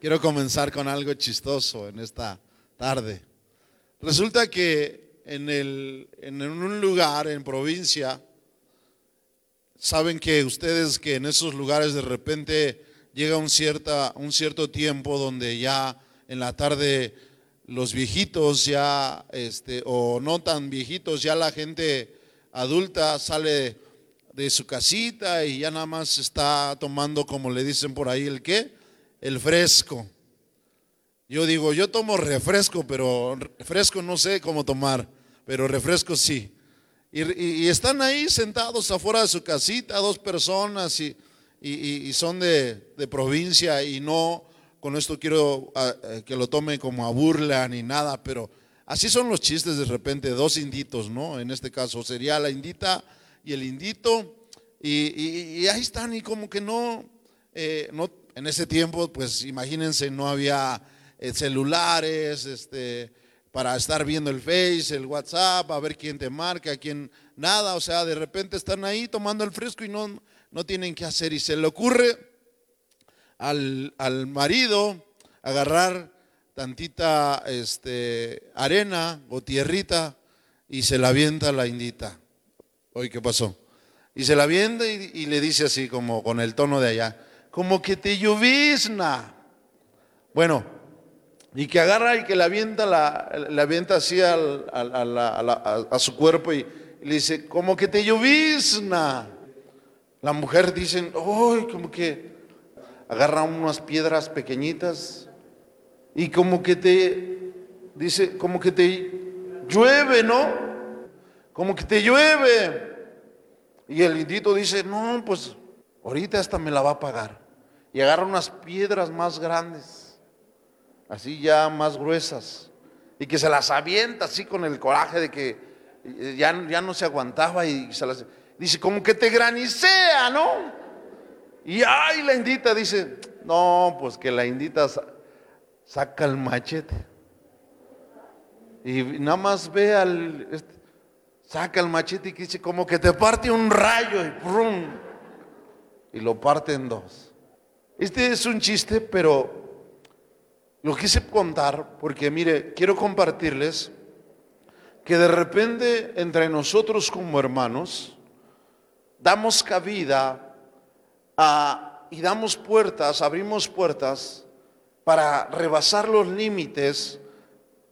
Quiero comenzar con algo chistoso en esta tarde. Resulta que en, el, en un lugar, en provincia, saben que ustedes que en esos lugares de repente llega un, cierta, un cierto tiempo donde ya en la tarde los viejitos ya, este, o no tan viejitos, ya la gente adulta sale de su casita y ya nada más está tomando, como le dicen por ahí, el qué? El fresco. Yo digo, yo tomo refresco, pero refresco no sé cómo tomar, pero refresco sí. Y, están ahí sentados afuera de su casita, dos personas, y, y son de, de, provincia, y no, con esto quiero ah, eh, que lo tome como a burla ni nada, pero así son los chistes de repente, dos inditos, ¿no? En este caso sería la indita y el indito, y, ahí están, y como que no, eh, no, en ese tiempo, pues imagínense, no había eh, celulares, este, para estar viendo el Face, el WhatsApp, a ver quién te marca, quién, nada, o sea, de repente están ahí tomando el fresco y no, no tienen qué hacer, y se le ocurre al, al marido agarrar tantita este, arena o tierrita y se la avienta la indita. Oye, ¿qué pasó? Y se la avienta y, le dice así, como con el tono de allá, como que te llovizna. Bueno, y que agarra y que la avienta, la, así a, su cuerpo y, le dice, como que te llovizna. La mujer dice, ¡ay! Como que agarra unas piedras pequeñitas y como que te, dice, como que te llueve, ¿no? como que te llueve. Y el indito dice, no, pues ahorita esta me la va a pagar. Y agarra unas piedras más grandes, así ya más gruesas, y que se las avienta así con el coraje de que eh, ya, ya no se aguantaba y se las... Dice, como que te granicea, ¿no? Y ay, la indita dice, no, pues que la indita saca el machete. Y nada más ve al, este, saca el machete y dice, como que te parte un rayo y ¡prum! y lo parte en dos. Este es un chiste, pero lo quise contar porque, mire, quiero compartirles que de repente entre nosotros como hermanos damos cabida y damos puertas, abrimos puertas para rebasar los límites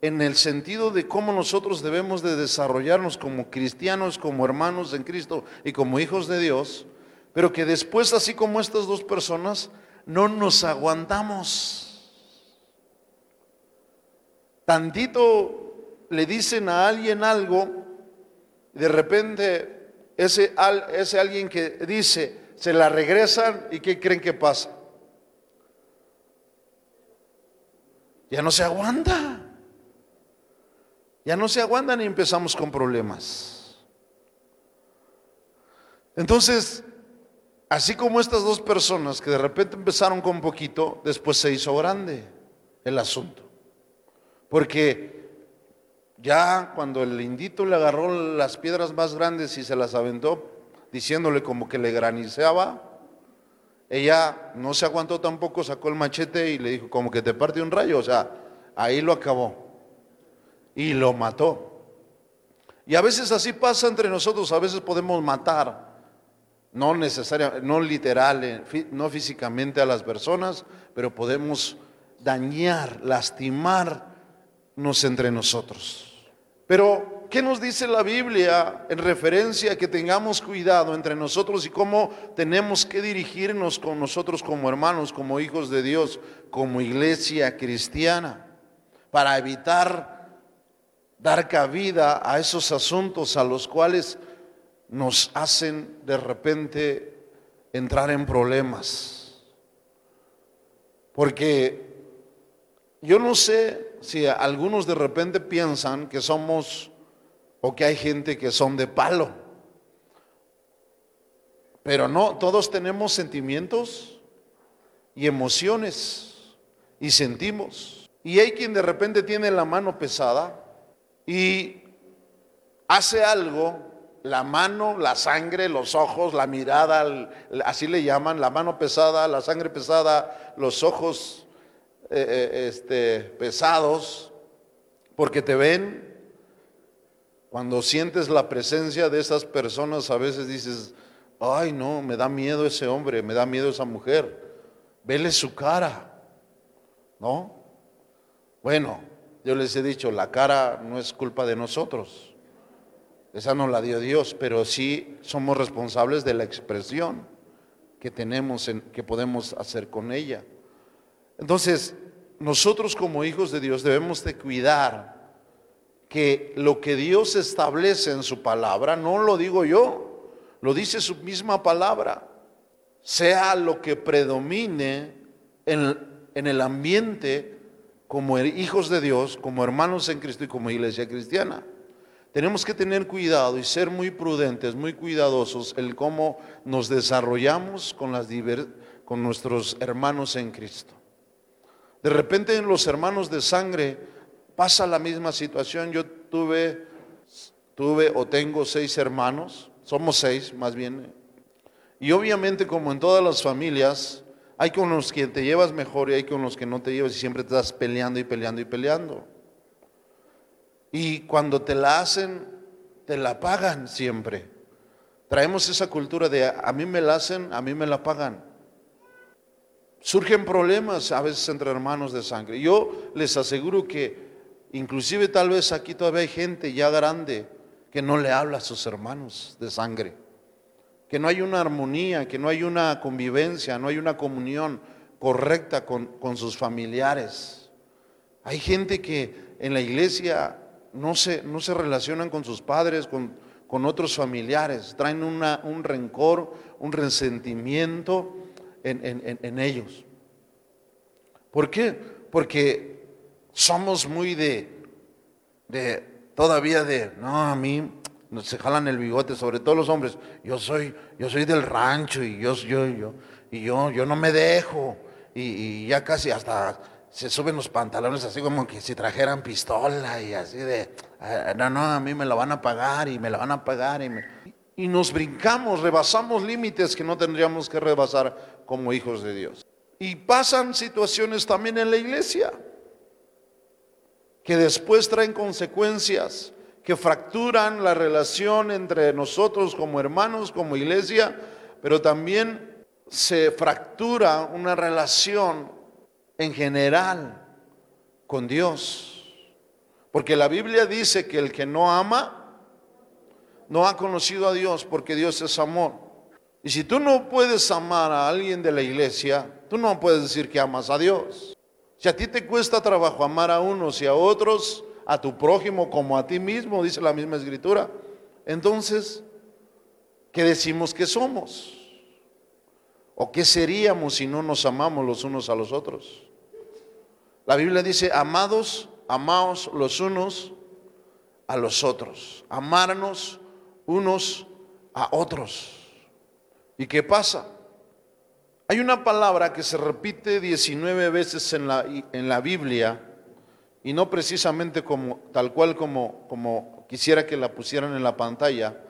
en el sentido de cómo nosotros debemos de desarrollarnos como cristianos, como hermanos en Cristo y como hijos de Dios, pero que después, así como estas dos personas, no nos aguantamos. Tantito le dicen a alguien algo, de repente ese, ese alguien que dice, se la regresan y ¿qué creen que pasa? Ya no se aguanta. Ya no se aguantan y empezamos con problemas. Entonces, así como estas dos personas que de repente empezaron con poquito, después se hizo grande el asunto. Porque ya cuando el indito le agarró las piedras más grandes y se las aventó, diciéndole como que le graniceaba, ella no se aguantó tampoco, sacó el machete y le dijo como que te parte un rayo, o sea, ahí lo acabó y lo mató. Y a veces así pasa entre nosotros, a veces podemos matar, no necesariamente, no literal, eh, no físicamente a las personas, pero podemos dañar, lastimarnos entre nosotros. Pero, ¿qué nos dice la Biblia en referencia a que tengamos cuidado entre nosotros y cómo tenemos que dirigirnos con nosotros como hermanos, como hijos de Dios, como iglesia cristiana, para evitar dar cabida a esos asuntos a los cuales nos hacen de repente entrar en problemas. Porque yo no sé si algunos de repente piensan que somos o que hay gente que son de palo. Pero no, todos tenemos sentimientos y emociones y sentimos. Y hay quien de repente tiene la mano pesada y hace algo, la mano, la sangre, los ojos, la mirada, así le llaman, la mano pesada, la sangre pesada, los ojos eh, eh, este, pesados porque te ven. Cuando sientes la presencia de esas personas, a veces dices, ay no, me da miedo ese hombre, me da miedo esa mujer. Vele su cara, ¿no? Bueno, yo les he dicho, la cara no es culpa de nosotros. Esa no la dio Dios, pero sí somos responsables de la expresión que tenemos, en, que podemos hacer con ella. Entonces, nosotros como hijos de Dios debemos de cuidar que lo que Dios establece en su palabra, no lo digo yo, lo dice su misma palabra, sea lo que predomine en, en el ambiente como hijos de Dios, como hermanos en Cristo y como iglesia cristiana. Tenemos que tener cuidado y ser muy prudentes, muy cuidadosos en cómo nos desarrollamos con, las con nuestros hermanos en Cristo. De repente en los hermanos de sangre pasa la misma situación. Yo tuve, tuve o tengo seis hermanos, somos seis más bien. Y obviamente como en todas las familias, hay con los que te llevas mejor y hay con los que no te llevas y siempre te estás peleando y peleando y peleando. Y cuando te la hacen, te la pagan siempre. Traemos esa cultura de a mí me la hacen, a mí me la pagan. Surgen problemas a veces entre hermanos de sangre. Yo les aseguro que inclusive tal vez aquí todavía hay gente ya grande que no le habla a sus hermanos de sangre. Que no hay una armonía, que no hay una convivencia, no hay una comunión correcta con, sus familiares. Hay gente que en la iglesia no se, no se relacionan con sus padres, con, con otros familiares, traen una, un rencor, un resentimiento en, ellos. ¿Por qué? Porque somos muy de, de, todavía de, no, a mí se jalan el bigote, sobre todo los hombres. Yo soy, yo soy del rancho y yo, yo, yo, y yo, yo no me dejo. Y, ya casi hasta se suben los pantalones así como que si trajeran pistola y así de, ah, no, no, a mí me la van a pagar y me la van a pagar. Y, y nos brincamos, rebasamos límites que no tendríamos que rebasar como hijos de Dios. Y pasan situaciones también en la iglesia que después traen consecuencias, que fracturan la relación entre nosotros como hermanos, como iglesia, pero también se fractura una relación en general con Dios. Porque la Biblia dice que el que no ama, no ha conocido a Dios, porque Dios es amor. Y si tú no puedes amar a alguien de la iglesia, tú no puedes decir que amas a Dios. Si a ti te cuesta trabajo amar a unos y a otros, a tu prójimo como a ti mismo, dice la misma escritura, entonces, ¿qué decimos que somos? ¿O qué seríamos si no nos amamos los unos a los otros? La Biblia dice, amados, amaos los unos a los otros, amarnos unos a otros. ¿Y qué pasa? Hay una palabra que se repite 19 veces en la, en la Biblia y no precisamente como, tal cual como, como quisiera que la pusieran en la pantalla.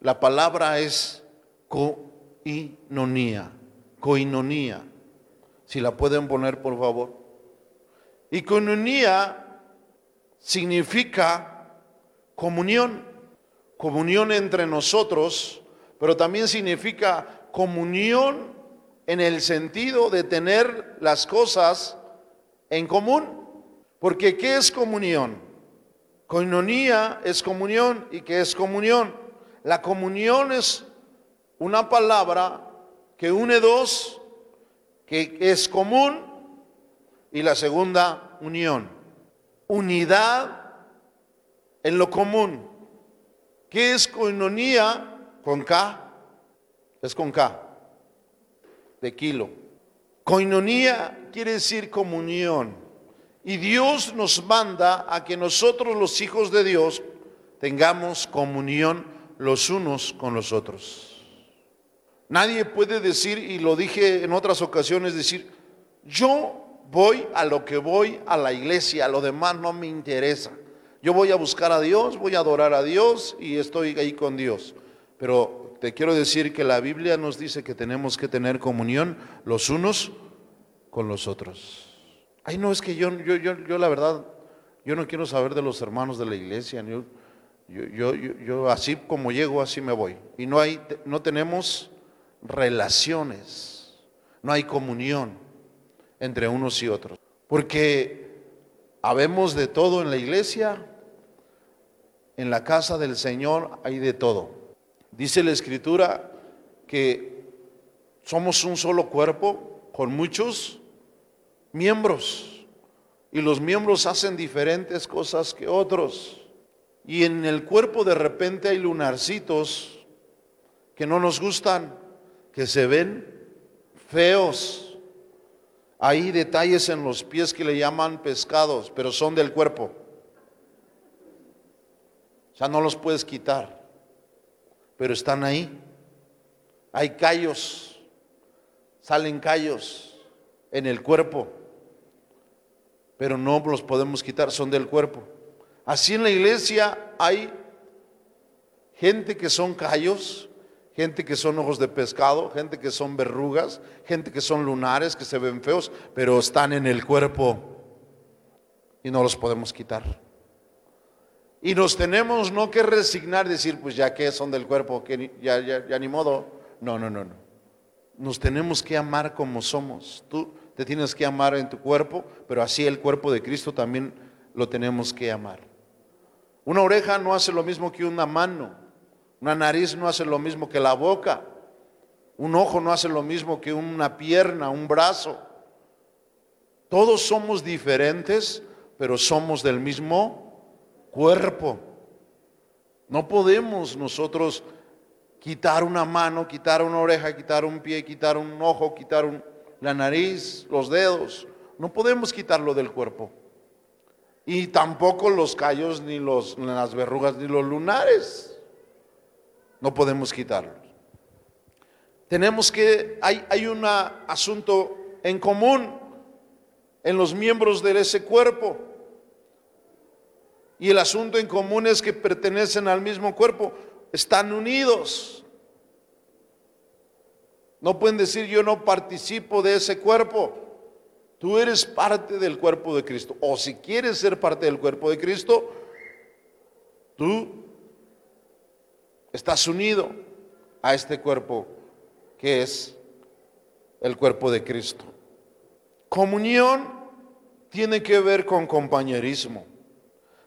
La palabra es coinonía, coinonía. Si la pueden poner, por favor. Y coinonía significa comunión, comunión entre nosotros pero también significa comunión en el sentido de tener las cosas en común. Porque ¿qué es comunión? Coinonía es comunión y ¿qué es comunión? La comunión es una palabra que une dos, que es común, y la segunda, unión. Unidad en lo común. ¿Qué es coinonía? Con K, es con K, de kilo. Coinonía quiere decir comunión. Y Dios nos manda a que nosotros los hijos de Dios tengamos comunión los unos con los otros. Nadie puede decir, y lo dije en otras ocasiones, decir, yo voy a lo que voy a la iglesia, lo demás no me interesa. Yo voy a buscar a Dios, voy a adorar a Dios y estoy ahí con Dios. Pero te quiero decir que la Biblia nos dice que tenemos que tener comunión los unos con los otros. Ay, no, es que yo, yo, yo, yo la verdad, yo no quiero saber de los hermanos de la iglesia. Yo, yo, yo, así como llego, así me voy. Y no, hay, no tenemos relaciones, no hay comunión entre unos y otros. Porque habemos de todo en la iglesia, en la casa del Señor hay de todo. Dice la escritura que somos un solo cuerpo con muchos miembros y los miembros hacen diferentes cosas que otros. Y en el cuerpo de repente hay lunarcitos que no nos gustan, que se ven feos. Hay detalles en los pies que le llaman pescados, pero son del cuerpo. O sea, no los puedes quitar, pero están ahí. Hay callos, salen callos en el cuerpo, pero no los podemos quitar, son del cuerpo. Así en la iglesia hay gente que son callos, gente que son ojos de pescado, gente que son verrugas, gente que son lunares, que se ven feos, pero están en el cuerpo y no los podemos quitar. Y nos tenemos no que resignar, decir, pues ya que son del cuerpo, que ya, ya, ya ni modo. No, no, no, no. Nos tenemos que amar como somos. Tú te tienes que amar en tu cuerpo, pero así el cuerpo de Cristo también lo tenemos que amar. Una oreja no hace lo mismo que una mano. Una nariz no hace lo mismo que la boca. Un ojo no hace lo mismo que una pierna, un brazo. Todos somos diferentes, pero somos del mismo cuerpo. No podemos nosotros quitar una mano, quitar una oreja, quitar un pie, quitar un ojo, quitar la nariz, los dedos. No podemos quitarlo del cuerpo. Y tampoco los callos, ni, las verrugas, ni los lunares. No podemos quitarlos. Tenemos que, hay, hay un asunto en común en los miembros de ese cuerpo. Y el asunto en común es que pertenecen al mismo cuerpo, están unidos. No pueden decir yo no participo de ese cuerpo. Tú eres parte del cuerpo de Cristo. O si quieres ser parte del cuerpo de Cristo, tú estás unido a este cuerpo que es el cuerpo de Cristo. Comunión tiene que ver con compañerismo.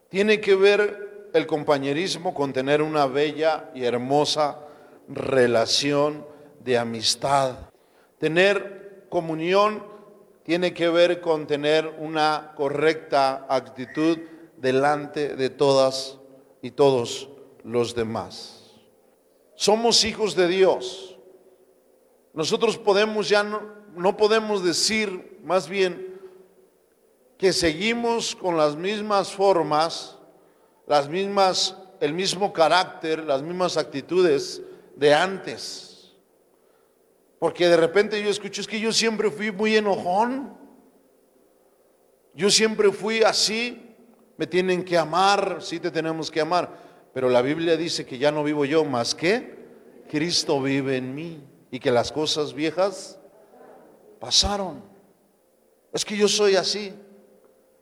Tiene que ver el compañerismo con tener una bella y hermosa relación de amistad. Tener comunión tiene que ver con tener una correcta actitud delante de todas y todos los demás. Somos hijos de Dios. Nosotros podemos ya no, podemos decir más bien que seguimos con las mismas formas, las mismas el mismo carácter, las mismas actitudes de antes. Porque de repente yo escucho, es que yo siempre fui muy enojón. Yo siempre fui así. Me tienen que amar, sí te tenemos que amar. Pero la Biblia dice que ya no vivo yo más que Cristo vive en mí. Y que las cosas viejas pasaron. Es que yo soy así.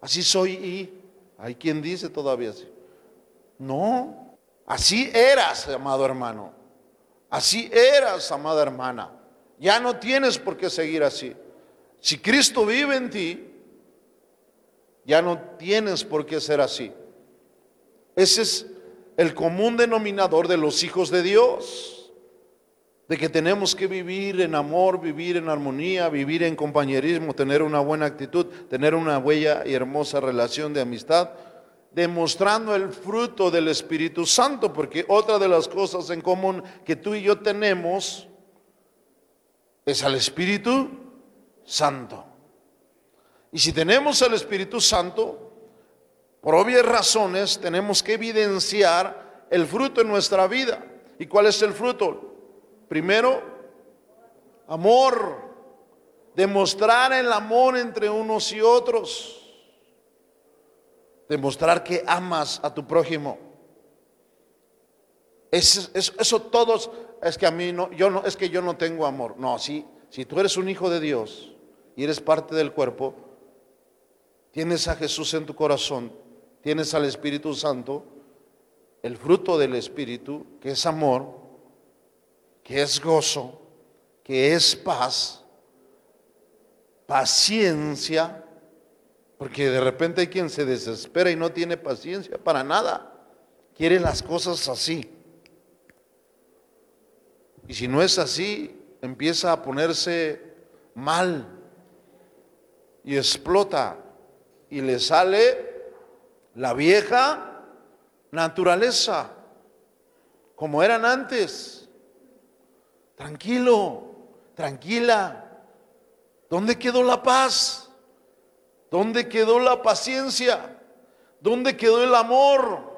Así soy y hay quien dice todavía así. No, así eras, amado hermano. Así eras, amada hermana. Ya no tienes por qué seguir así. Si Cristo vive en ti, ya no tienes por qué ser así. Ese es el común denominador de los hijos de Dios. De que tenemos que vivir en amor, vivir en armonía, vivir en compañerismo, tener una buena actitud, tener una bella y hermosa relación de amistad, demostrando el fruto del Espíritu Santo, porque otra de las cosas en común que tú y yo tenemos es al Espíritu Santo. Y si tenemos al Espíritu Santo, por obvias razones tenemos que evidenciar el fruto en nuestra vida. ¿Y cuál es el fruto? Primero, amor. Demostrar el amor entre unos y otros. Demostrar que amas a tu prójimo. Eso, todos es que a mí no, yo no, es que yo no tengo amor. No, si, si tú eres un hijo de Dios y eres parte del cuerpo, tienes a Jesús en tu corazón, tienes al Espíritu Santo, el fruto del Espíritu, que es amor, que es gozo, que es paz, paciencia, porque de repente hay quien se desespera y no tiene paciencia para nada, quiere las cosas así. Y si no es así, empieza a ponerse mal y explota y le sale la vieja naturaleza, como eran antes. Tranquilo, tranquila. ¿Dónde quedó la paz? ¿Dónde quedó la paciencia? ¿Dónde quedó el amor?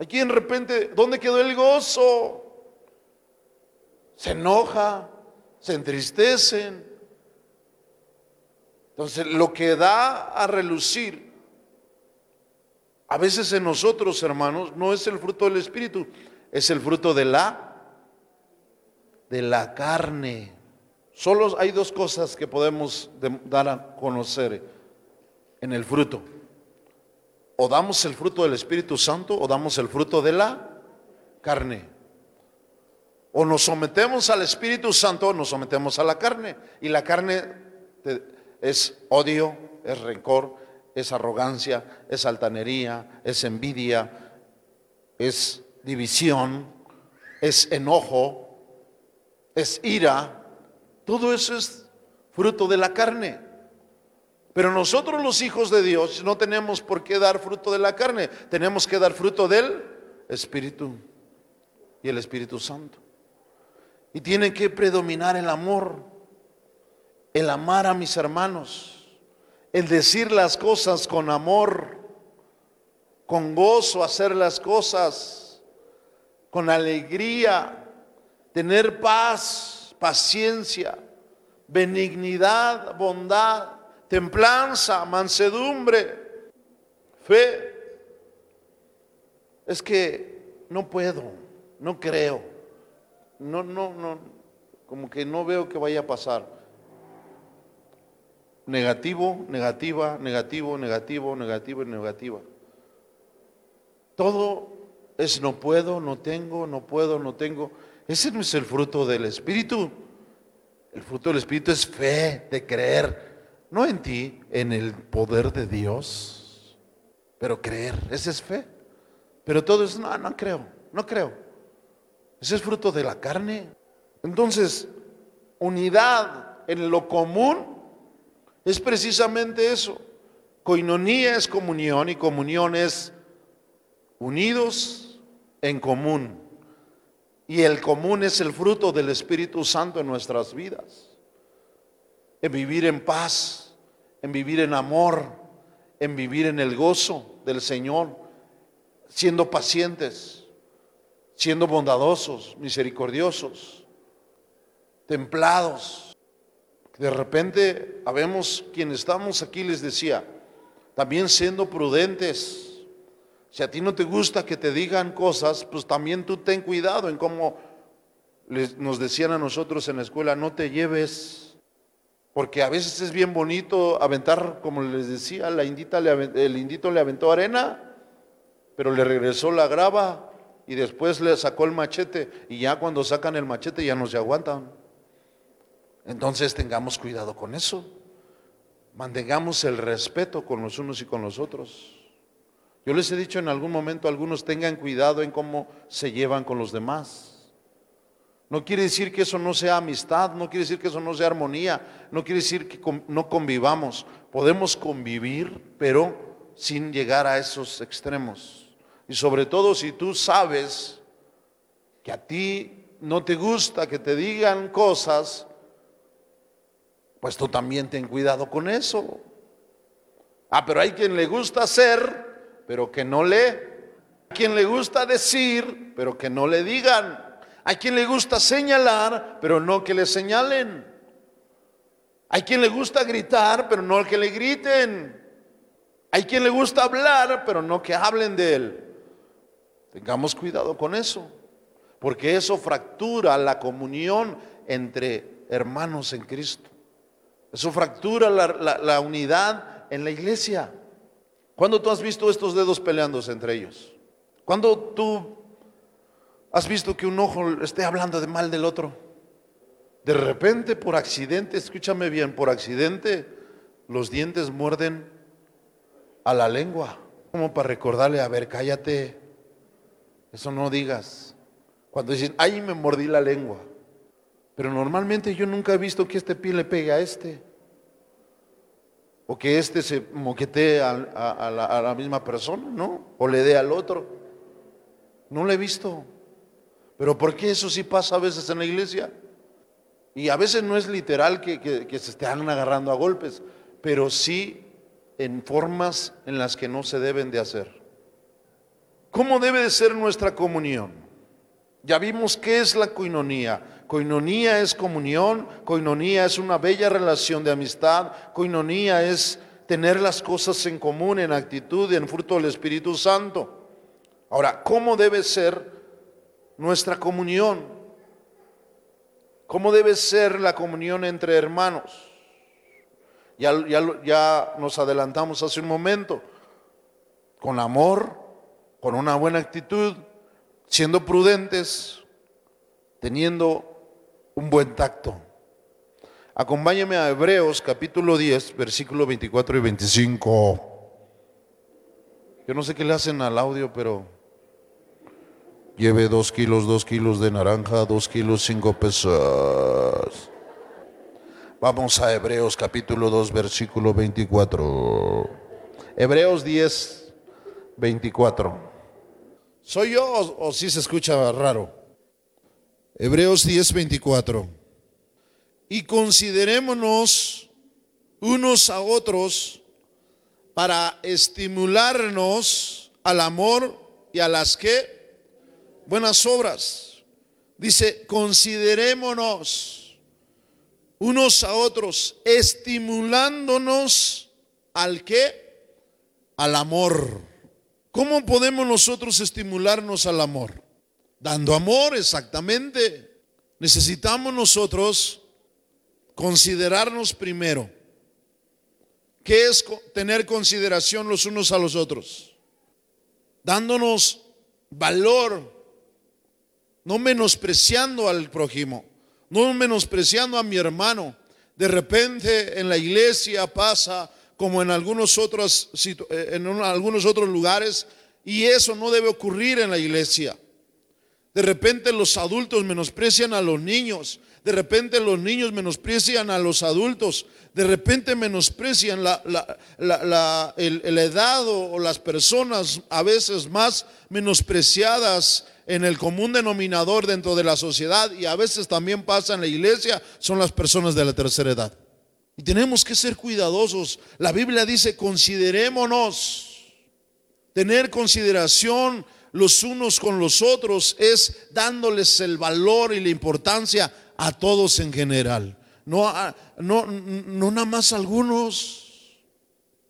Aquí en repente, ¿dónde quedó el gozo? Se enoja, se entristecen. Entonces, lo que da a relucir a veces en nosotros, hermanos, no es el fruto del espíritu, es el fruto de la de la carne. Solo hay dos cosas que podemos dar a conocer en el fruto. O damos el fruto del Espíritu Santo o damos el fruto de la carne. O nos sometemos al Espíritu Santo o nos sometemos a la carne. Y la carne es odio, es rencor, es arrogancia, es altanería, es envidia, es división, es enojo, es ira. Todo eso es fruto de la carne. Pero nosotros los hijos de Dios no tenemos por qué dar fruto de la carne, tenemos que dar fruto del Espíritu y el Espíritu Santo. Y tiene que predominar el amor, el amar a mis hermanos, el decir las cosas con amor, con gozo, hacer las cosas con alegría, tener paz, paciencia, benignidad, bondad, templanza, mansedumbre, fe. Es que no puedo, no creo, no, no, no, como que no veo que vaya a pasar. Negativo, negativa, negativo, negativo, negativo y negativa. Todo es no puedo, no tengo, no puedo, no tengo. Ese no es el fruto del Espíritu. El fruto del Espíritu es fe, de creer, no en ti, en el poder de Dios, pero creer, ese es fe. Pero todo es, no, no creo, no creo. Ese es fruto de la carne. Entonces, unidad en lo común es precisamente eso. Coinonía es comunión y comunión es unidos en común. Y el común es el fruto del Espíritu Santo en nuestras vidas. En vivir en paz, en vivir en amor, en vivir en el gozo del Señor, siendo pacientes, siendo bondadosos, misericordiosos, templados. De repente, habemos quienes estamos aquí, les decía, también siendo prudentes, si a ti no te gusta que te digan cosas, pues también tú ten cuidado en cómo nos decían a nosotros en la escuela, no te lleves, porque a veces es bien bonito aventar, como les decía, la indita el indito le aventó arena, pero le regresó la grava y después le sacó el machete. Y ya cuando sacan el machete ya no se aguantan. Entonces tengamos cuidado con eso. Mantengamos el respeto con los unos y con los otros. Yo les he dicho en algún momento, algunos tengan cuidado en cómo se llevan con los demás. No quiere decir que eso no sea amistad, no quiere decir que eso no sea armonía, no quiere decir que no convivamos. Podemos convivir, pero sin llegar a esos extremos. Y sobre todo si tú sabes que a ti no te gusta que te digan cosas, pues tú también ten cuidado con eso. Ah, pero hay quien le gusta hacer pero que no lee. A quien le gusta decir, pero que no le digan. Hay quien le gusta señalar, pero no que le señalen. Hay quien le gusta gritar, pero no que le griten. Hay quien le gusta hablar, pero no que hablen de él. Tengamos cuidado con eso, porque eso fractura la comunión entre hermanos en Cristo. Eso fractura la, unidad en la iglesia. ¿Cuándo tú has visto estos dedos peleándose entre ellos? ¿Cuándo tú has visto que un ojo esté hablando de mal del otro? De repente, por accidente, escúchame bien, por accidente, los dientes muerden a la lengua, como para recordarle, a ver, cállate, eso no digas. Cuando dicen, ay, me mordí la lengua. Pero normalmente yo nunca he visto que este pie le pegue a este. O que este se moquetee a, la misma persona, ¿no? O le dé al otro. No lo he visto. Pero ¿por qué eso sí pasa a veces en la iglesia? Y a veces no es literal que, se estén agarrando a golpes, pero sí en formas en las que no se deben de hacer. ¿Cómo debe de ser nuestra comunión? Ya vimos qué es la coinonía. Coinonía es comunión, coinonía es una bella relación de amistad, coinonía es tener las cosas en común, en actitud y en fruto del Espíritu Santo. Ahora, ¿cómo debe ser nuestra comunión? ¿Cómo debe ser la comunión entre hermanos? Ya, ya, nos adelantamos hace un momento. Con amor, con una buena actitud, siendo prudentes, teniendo un buen tacto. Acompáñeme a Hebreos capítulo 10, versículo 24 y 25. Yo no sé qué le hacen al audio, pero Lleve dos kilos, dos kilos de naranja, dos kilos, cinco pesos. Vamos a Hebreos capítulo 2, versículo 24. Hebreos 10, 24. ¿Soy yo o, si se escucha raro? Hebreos 10, 24. Y considerémonos unos a otros para estimularnos al amor y a las que buenas obras. Dice, considerémonos unos a otros, estimulándonos al qué? Al amor. ¿Cómo podemos nosotros estimularnos al amor? Dando amor, exactamente. Necesitamos nosotros considerarnos primero. ¿Qué es tener consideración los unos a los otros? Dándonos valor no menospreciando al prójimo, no menospreciando a mi hermano. De repente en la iglesia pasa como en algunos otros, eh, en algunos otros lugares y eso no debe ocurrir en la iglesia. De repente los adultos menosprecian a los niños. De repente los niños menosprecian a los adultos. De repente menosprecian la, la, edad o las personas a veces más menospreciadas en el común denominador dentro de la sociedad y a veces también pasa en la iglesia, son las personas de la tercera edad. Y tenemos que ser cuidadosos. La Biblia dice, considerémonos. Tener consideración los unos con los otros es dándoles el valor y la importancia a todos en general. No, no, no nada más algunos.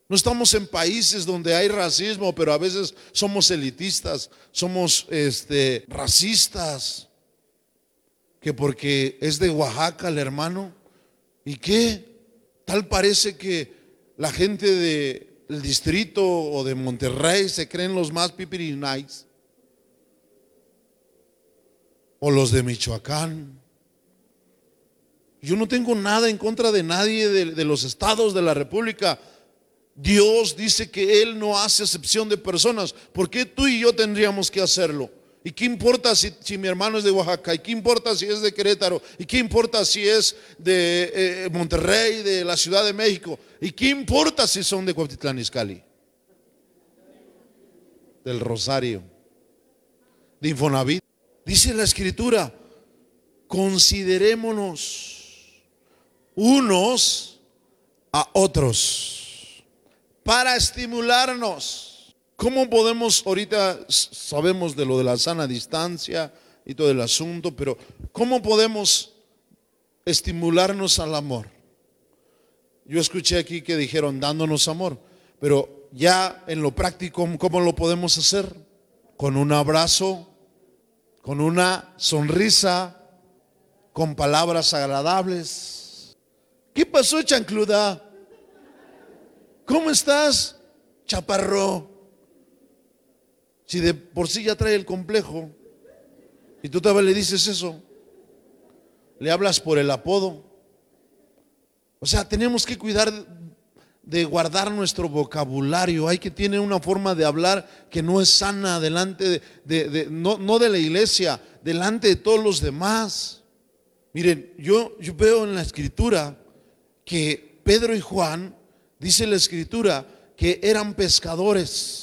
No estamos en países donde hay racismo, pero a veces somos elitistas, somos este, racistas. Que porque es de Oaxaca el hermano. ¿Y qué? Tal parece que la gente del distrito o de Monterrey se creen los más pipirinais. O los de Michoacán. Yo no tengo nada en contra de nadie de los estados de la República Dios dice que Él no hace excepción de personas. ¿Por qué tú y yo tendríamos que hacerlo? ¿Y qué importa si, mi hermano es de Oaxaca? ¿Y qué importa si es de Querétaro? ¿Y qué importa si es de eh, Monterrey, de la Ciudad de México? ¿Y qué importa si son de Cuautitlán Izcalli? Del Rosario, de Infonavit. Dice la Escritura, considerémonos unos a otros para estimularnos. ¿Cómo podemos, ahorita sabemos de lo de la sana distancia y todo el asunto, pero ¿cómo podemos estimularnos al amor? Yo escuché aquí que dijeron dándonos amor, pero ya en lo práctico, ¿cómo lo podemos hacer? Con un abrazo, con una sonrisa, con palabras agradables. ¿Qué pasó, chancluda? ¿Cómo estás, chaparro? Si de por sí ya trae el complejo y tú todavía le dices eso, le hablas por el apodo. O sea, tenemos que cuidar de guardar nuestro vocabulario. Hay que tener una forma de hablar que no es sana delante de, no, no, de la iglesia, delante de todos los demás. Miren, yo, yo veo en la escritura que Pedro y Juan, dice la escritura, que eran pescadores,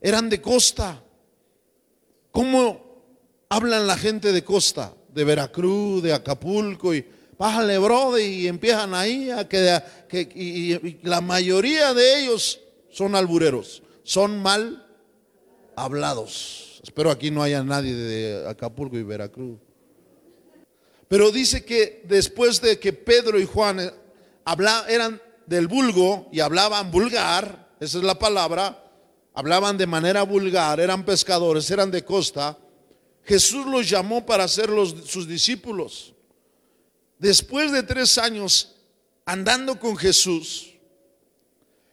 eran de costa. ¿Cómo hablan la gente de costa? De Veracruz, de Acapulco y bájale, brother, y empiezan ahí a que, y, la mayoría de ellos son albureros, son mal hablados. Espero aquí no haya nadie de Acapulco y Veracruz. Pero dice que después de que Pedro y Juan eh, eran del vulgo y hablaban vulgar, esa es la palabra, hablaban de manera vulgar, eran pescadores, eran de costa, Jesús los llamó para ser sus discípulos. Después de tres años andando con Jesús,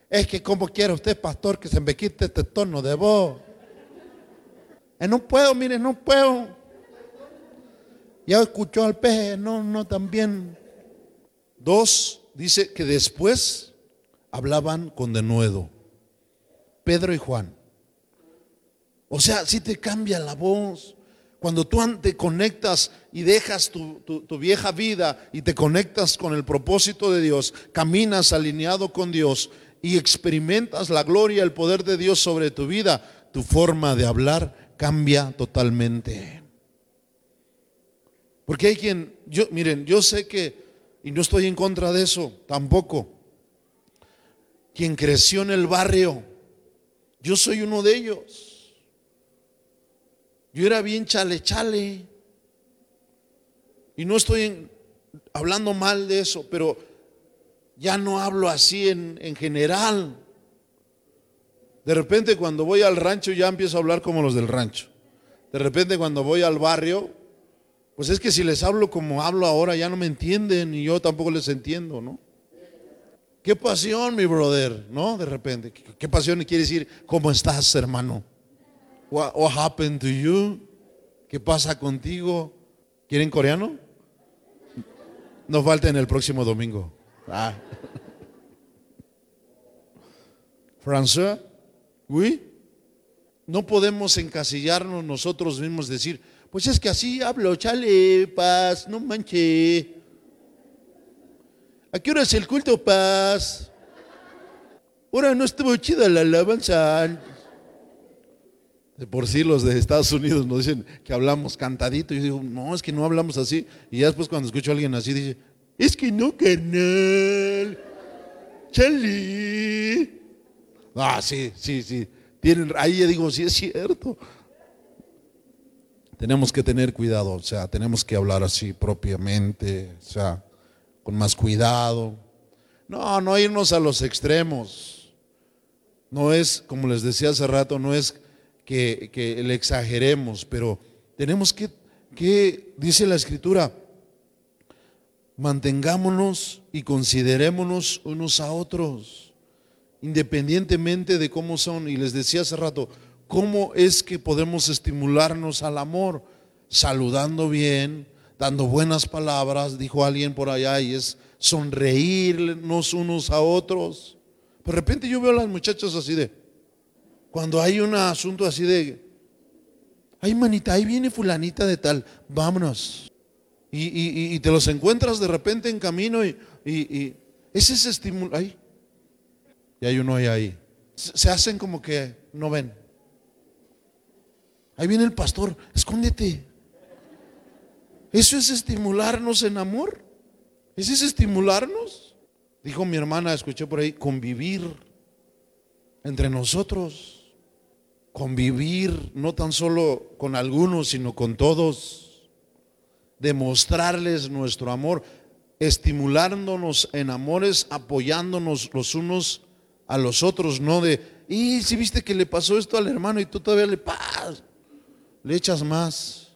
es que como quiere usted, pastor, que se me quite este tono de voz. Eh, no puedo, mire, no puedo. Ya escuchó al peje, no, no, también. Dos, dice que después hablaban con denuedo. Pedro y Juan. O sea, si te cambia la voz. Cuando tú te conectas y dejas tu, vieja vida y te conectas con el propósito de Dios, caminas alineado con Dios y experimentas la gloria, el poder de Dios sobre tu vida, tu forma de hablar cambia totalmente. Porque hay quien, yo, miren, yo sé que, y no estoy en contra de eso, tampoco, quien creció en el barrio, yo soy uno de ellos. Yo era bien chale chale. Y no estoy hablando mal de eso, pero ya no hablo así en, en general. De repente cuando voy al rancho ya empiezo a hablar como los del rancho. De repente cuando voy al barrio, pues es que si les hablo como hablo ahora ya no me entienden y yo tampoco les entiendo, ¿no? Qué pasión, mi brother, ¿no? De repente, qué, pasión quiere decir, ¿cómo estás, hermano? What, happened to you? ¿Qué pasa contigo? ¿Quieren coreano? Nos falta en el próximo domingo. Ah. François, oui. No podemos encasillarnos nosotros mismos, decir, pues es que así hablo, chale, paz, no manche. ¿A qué hora es el culto, paz? Ahora no estuvo chida la alabanza. De por sí los de Estados Unidos nos dicen que hablamos cantadito. Y yo digo, no, es que no hablamos así. Y ya después cuando escucho a alguien así, dice, es que no, carnal. Chali. Ah, sí, sí, sí. Tienen, ahí ya digo, sí es cierto. Tenemos que tener cuidado, o sea, tenemos que hablar así propiamente, o sea, con más cuidado. No, no irnos a los extremos. No es, como les decía hace rato, no es que, le exageremos, pero tenemos que, que, dice la escritura, mantengámonos y considerémonos unos a otros, independientemente de cómo son. Y les decía hace rato, ¿cómo es que podemos estimularnos al amor? Saludando bien, dando buenas palabras, dijo alguien por allá, y es sonreírnos unos a otros. De repente yo veo a las muchachas así de, cuando hay un asunto así de, ay manita, ahí viene fulanita de tal, vámonos. Y, te los encuentras de repente en camino y, y es ese estímulo, ahí. Y hay uno ahí, ahí. Se hacen como que no ven. Ahí viene el pastor, escóndete. Eso es estimularnos en amor. ¿Ese es estimularnos? Dijo mi hermana, escuché por ahí, convivir entre nosotros convivir no tan solo con algunos, sino con todos, demostrarles nuestro amor, estimulándonos en amores, apoyándonos los unos a los otros, no de, y si viste que le pasó esto al hermano y tú todavía le pasas, le echas más.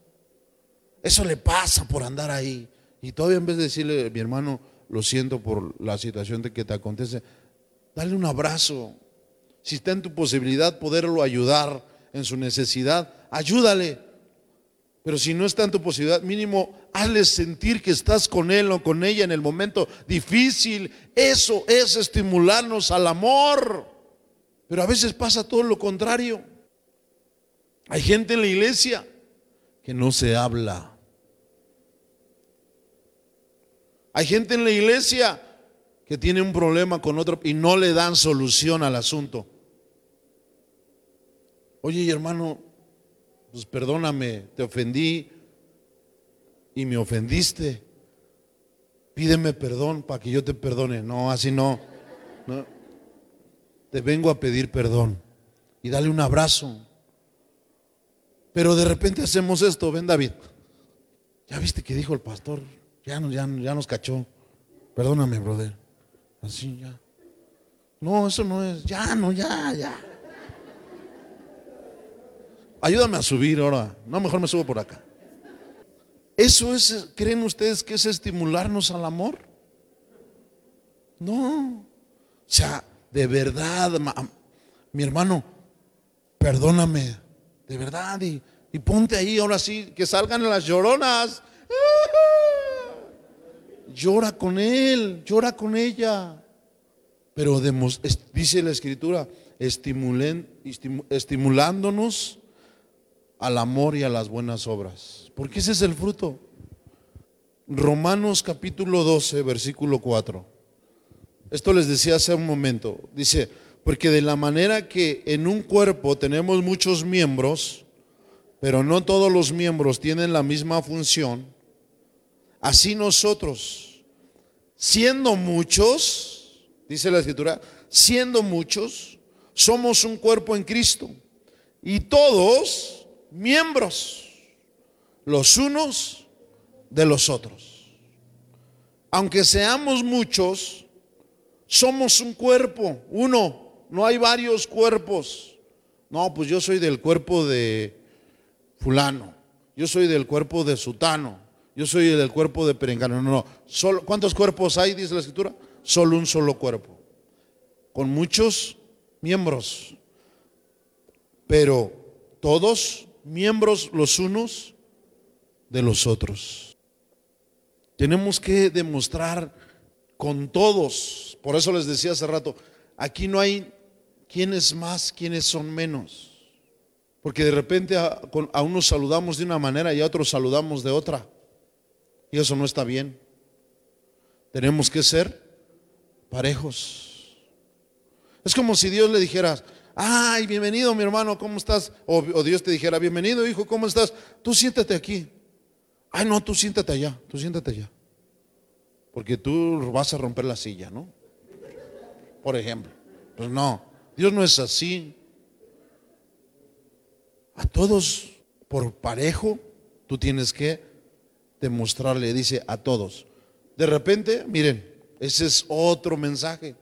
Eso le pasa por andar ahí. Y todavía en vez de decirle, mi hermano, lo siento por la situación de que te acontece, dale un abrazo. Si está en tu posibilidad poderlo ayudar en su necesidad, ayúdale. Pero si no está en tu posibilidad, mínimo hazle sentir que estás con él o con ella en el momento difícil. Eso es estimularnos al amor. Pero a veces pasa todo lo contrario. Hay gente en la iglesia que no se habla. Hay gente en la iglesia que tiene un problema con otro y no le dan solución al asunto. Oye, hermano, pues perdóname, te ofendí y me ofendiste. Pídeme perdón para que yo te perdone. No, así no. no. Te vengo a pedir perdón y dale un abrazo. Pero de repente hacemos esto, ven David. Ya viste que dijo el pastor, ya, ya, ya nos cachó. Perdóname, brother. Así ya. No, eso no es. Ya, no, ya, ya. Ayúdame a subir ahora. No, mejor me subo por acá. ¿Eso es, creen ustedes que es estimularnos al amor? No. O sea, de verdad, mi hermano, perdóname, de verdad, y, y ponte ahí, ahora sí, que salgan las lloronas. Llora con él, llora con ella. Pero dice la escritura, estimulándonos al amor y a las buenas obras. Porque ese es el fruto. Romanos capítulo 12, versículo 4. Esto les decía hace un momento. Dice, porque de la manera que en un cuerpo tenemos muchos miembros, pero no todos los miembros tienen la misma función, así nosotros, siendo muchos, dice la escritura, siendo muchos, somos un cuerpo en Cristo. Y todos miembros los unos de los otros. Aunque seamos muchos, somos un cuerpo, uno, no hay varios cuerpos. No, pues yo soy del cuerpo de fulano, yo soy del cuerpo de sutano, yo soy del cuerpo de perengano. No, no, Solo, ¿cuántos cuerpos hay, dice la escritura? Solo un solo cuerpo, con muchos miembros, pero todos miembros los unos de los otros. Tenemos que demostrar con todos, por eso les decía hace rato, aquí no hay quiénes más, quiénes son menos. Porque de repente a, a, unos saludamos de una manera y a otros saludamos de otra. Y eso no está bien. Tenemos que ser parejos. Es como si Dios le dijera, ay, bienvenido mi hermano, ¿cómo estás? O, Dios te dijera, bienvenido hijo, ¿cómo estás? Tú siéntate aquí. Ay, no, tú siéntate allá, tú siéntate allá. Porque tú vas a romper la silla, ¿no? Por ejemplo. Pues no, Dios no es así. A todos por parejo, tú tienes que demostrarle, dice a todos. De repente, miren, ese es otro mensaje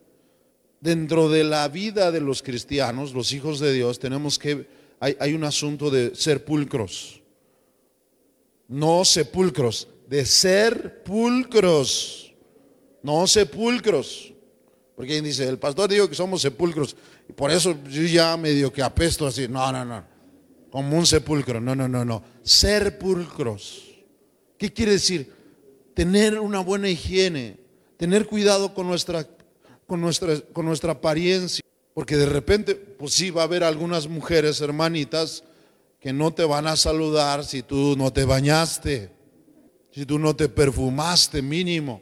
dentro de la vida de los cristianos, los hijos de Dios, tenemos que, hay, un asunto de ser pulcros. No sepulcros, de ser pulcros. No sepulcros. Porque quien dice, el pastor dijo que somos sepulcros. Y por eso yo ya medio que apesto así. No, no, no. Como un sepulcro. No, no, no, no. Ser pulcros. ¿Qué quiere decir? Tener una buena higiene. Tener cuidado con nuestra con nuestra, con nuestra apariencia. Porque de repente, pues sí, va a haber algunas mujeres, hermanitas, que no te van a saludar si tú no te bañaste, si tú no te perfumaste mínimo.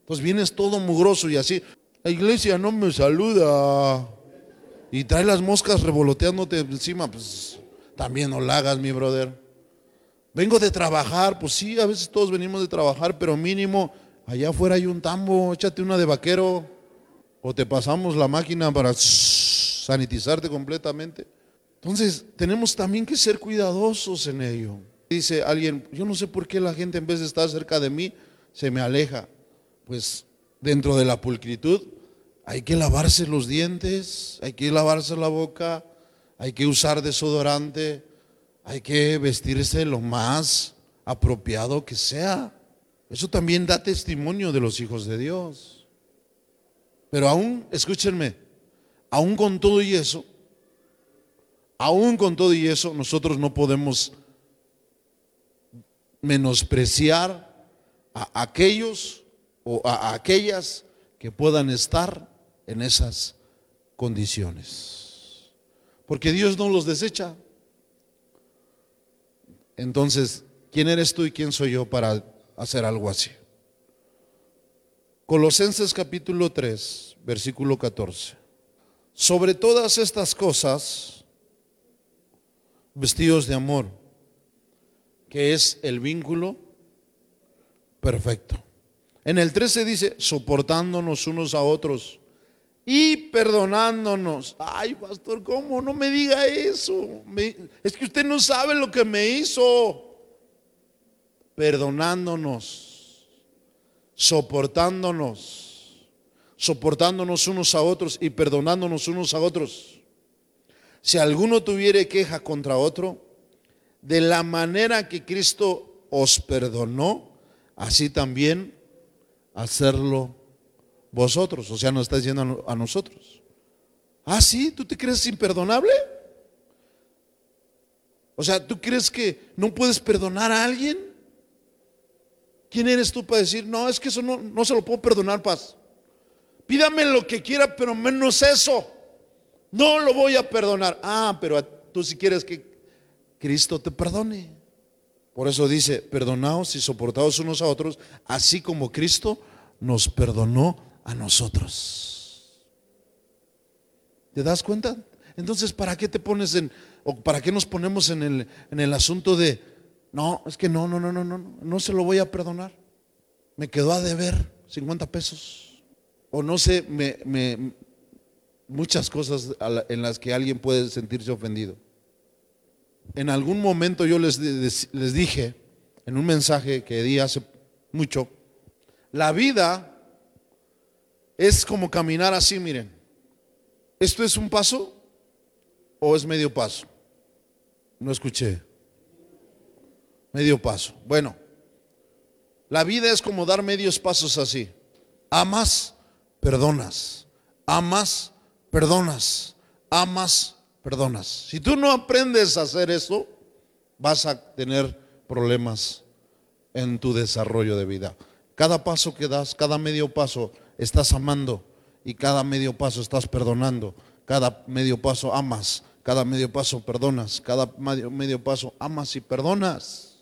Entonces vienes todo mugroso y así. La iglesia no me saluda. Y trae las moscas revoloteándote encima, pues también no la hagas, mi brother. Vengo de trabajar, pues sí, a veces todos venimos de trabajar, pero mínimo, allá afuera hay un tambo, échate una de vaquero o te pasamos la máquina para sanitizarte completamente. Entonces, tenemos también que ser cuidadosos en ello. Dice alguien, yo no sé por qué la gente en vez de estar cerca de mí, se me aleja. Pues dentro de la pulcritud hay que lavarse los dientes, hay que lavarse la boca, hay que usar desodorante, hay que vestirse lo más apropiado que sea. Eso también da testimonio de los hijos de Dios. Pero aún, escúchenme, aún con todo y eso, aún con todo y eso, nosotros no podemos menospreciar a aquellos o a aquellas que puedan estar en esas condiciones. Porque Dios no los desecha. Entonces, ¿quién eres tú y quién soy yo para hacer algo así? Colosenses capítulo 3, versículo 14. Sobre todas estas cosas, vestidos de amor, que es el vínculo perfecto. En el 13 dice, soportándonos unos a otros y perdonándonos. Ay, pastor, ¿cómo? No me diga eso. es que usted no sabe lo que me hizo. Perdonándonos, soportándonos, soportándonos unos a otros y perdonándonos unos a otros. Si alguno tuviere queja contra otro, de la manera que Cristo os perdonó, así también hacerlo vosotros, o sea, nos está diciendo a nosotros. Ah, sí, ¿tú te crees imperdonable? O sea, ¿tú crees que no puedes perdonar a alguien? ¿Quién eres tú para decir, no, es que eso no, no se lo puedo perdonar, paz? Pídame lo que quiera, pero menos eso. No lo voy a perdonar. Ah, pero tú si quieres que Cristo te perdone. Por eso dice, perdonaos y soportaos unos a otros, así como Cristo nos perdonó a nosotros. ¿Te das cuenta? Entonces, ¿para qué te pones en, o para qué nos ponemos en el, en el asunto de, no, es que no, no, no, no, no, no se lo voy a perdonar? Me quedó a deber 50 pesos. O no sé, me, me, muchas cosas en las que alguien puede sentirse ofendido. En algún momento yo les, les dije, en un mensaje que di hace mucho, la vida es como caminar así, miren. ¿Esto es un paso o es medio paso? No escuché. Medio paso. Bueno, la vida es como dar medios pasos así. Amas, perdonas. Amas, perdonas. Amas, perdonas. Si tú no aprendes a hacer eso, vas a tener problemas en tu desarrollo de vida. Cada paso que das, cada medio paso, estás amando y cada medio paso estás perdonando, cada medio paso amas, cada medio paso perdonas, cada medio, paso amas y perdonas.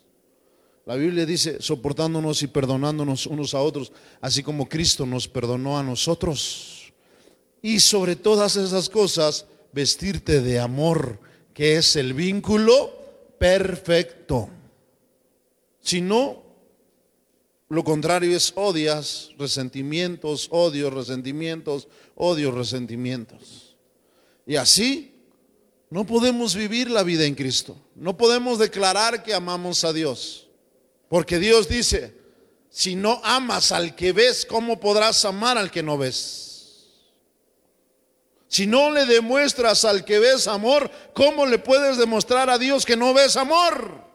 La Biblia dice, soportándonos y perdonándonos unos a otros, así como Cristo nos perdonó a nosotros. Y sobre todas esas cosas, vestirte de amor, que es el vínculo perfecto. Si no, lo contrario es odias, resentimientos, odios, resentimientos, odios, resentimientos. Y así no podemos vivir la vida en Cristo. No podemos declarar que amamos a Dios. Porque Dios dice, si no amas al que ves, ¿cómo podrás amar al que no ves? Si no le demuestras al que ves amor, ¿cómo le puedes demostrar a Dios que no ves amor?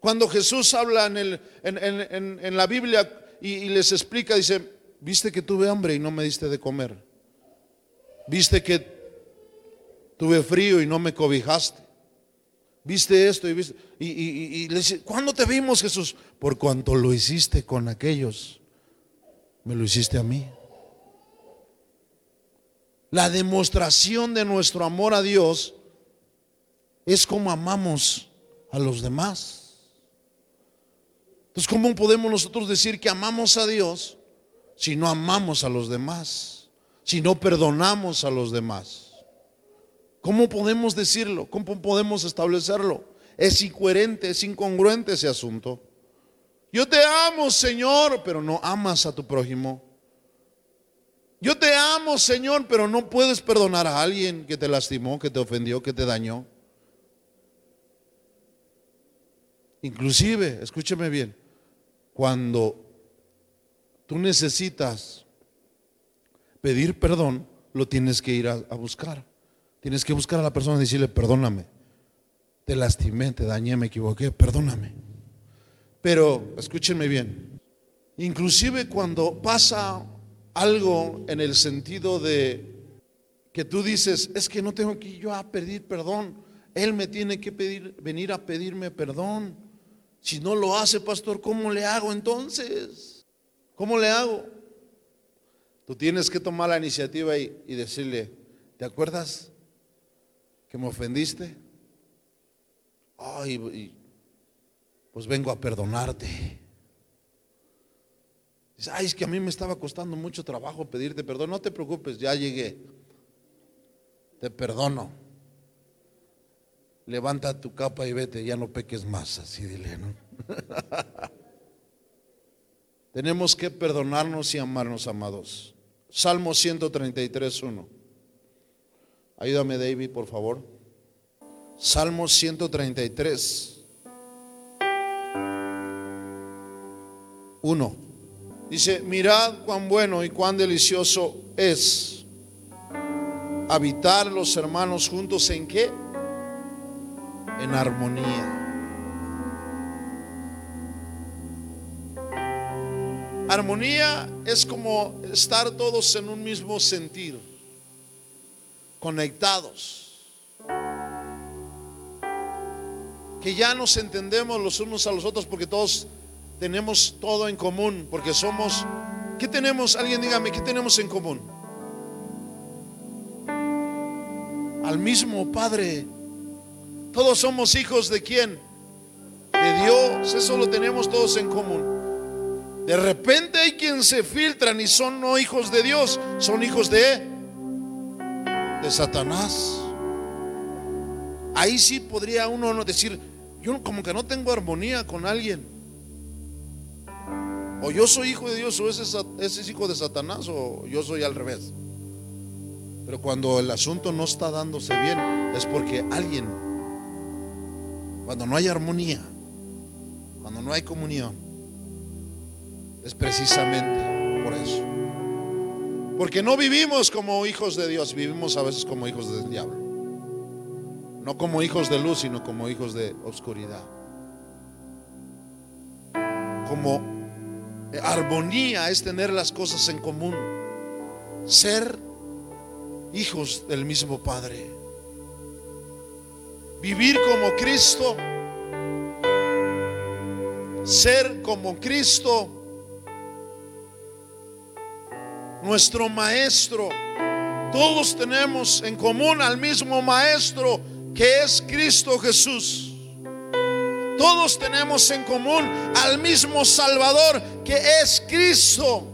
Cuando Jesús habla en, el, en, la Biblia y, les explica, dice, viste que tuve hambre y no me diste de comer. Viste que tuve frío y no me cobijaste. Viste esto y viste. Y, y, le dice, ¿cuándo te vimos Jesús? Por cuanto lo hiciste con aquellos, me lo hiciste a mí. La demostración de nuestro amor a Dios es como amamos a los demás. Entonces, ¿cómo podemos nosotros decir que amamos a Dios si no amamos a los demás? Si no perdonamos a los demás. ¿Cómo podemos decirlo? ¿Cómo podemos establecerlo? Es incoherente, es incongruente ese asunto. Yo te amo, Señor, pero no amas a tu prójimo. Yo te amo, Señor, pero no puedes perdonar a alguien que te lastimó, que te ofendió, que te dañó. Inclusive, escúcheme bien, cuando tú necesitas pedir perdón, lo tienes que ir a, buscar. Tienes que buscar a la persona y decirle, perdóname, te lastimé, te dañé, me equivoqué, perdóname. Pero escúchenme bien, inclusive cuando pasa algo en el sentido de que tú dices, es que no tengo que yo a pedir perdón. Él me tiene que pedir, venir a pedirme perdón. Si no lo hace, pastor, ¿cómo le hago entonces? ¿Cómo le hago? Tú tienes que tomar la iniciativa y, decirle, ¿te acuerdas que me ofendiste? Ay, pues vengo a perdonarte. Dice, ay, es que a mí me estaba costando mucho trabajo pedirte perdón. No te preocupes, ya llegué. Te perdono. Levanta tu capa y vete, ya no peques más, así dile, ¿no? Tenemos que perdonarnos y amarnos, amados. Salmo 133, 1. Ayúdame, David, por favor. Salmo 133. 1. Dice, mirad cuán bueno y cuán delicioso es habitar los hermanos juntos en qué? En armonía. Armonía es como estar todos en un mismo sentido, conectados, que ya nos entendemos los unos a los otros porque todos tenemos todo en común, porque somos, ¿qué tenemos? Alguien dígame, ¿qué tenemos en común? Al mismo Padre. Todos somos hijos de quién? De Dios. Eso lo tenemos todos en común. De repente hay quien se filtran y son no hijos de Dios, son hijos de de Satanás. Ahí sí podría uno no decir, yo como que no tengo armonía con alguien. O yo soy hijo de Dios o ese, ese es hijo de Satanás o yo soy al revés. Pero cuando el asunto no está dándose bien es porque alguien, cuando no hay armonía, cuando no hay comunión, es precisamente por eso. Porque no vivimos como hijos de Dios, vivimos a veces como hijos del diablo. No como hijos de luz, sino como hijos de oscuridad. Como Armonía es tener las cosas en común. Ser hijos del mismo Padre. Vivir como Cristo. Ser como Cristo. Nuestro Maestro. Todos tenemos en común al mismo Maestro que es Cristo Jesús. Todos tenemos en común al mismo Salvador que es Cristo.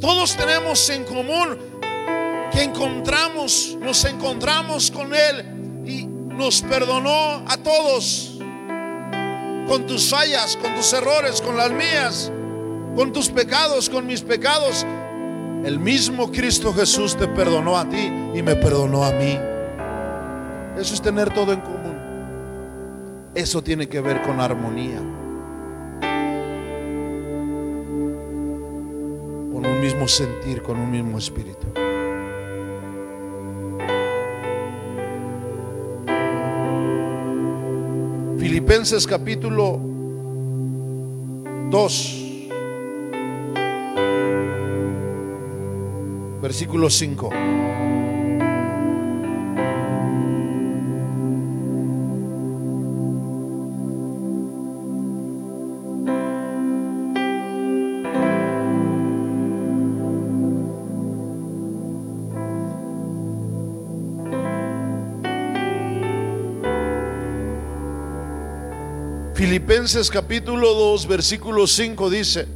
Todos tenemos en común que encontramos, nos encontramos con Él y nos perdonó a todos. Con tus fallas, con tus errores, con las mías, con tus pecados, con mis pecados. El mismo Cristo Jesús te perdonó a ti y me perdonó a mí. Eso es tener todo en común. Eso tiene que ver con armonía. Con un mismo sentir, con un mismo espíritu. Filipenses capítulo 2, versículo 5. Filipenses capítulo 2, versículo 5 dice,